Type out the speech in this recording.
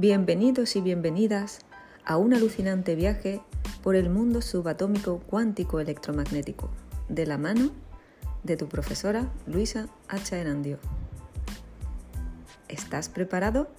Bienvenidos y bienvenidas a un alucinante viaje por el mundo subatómico cuántico electromagnético, de la mano de tu profesora Luisa H. Enandio. ¿Estás preparado?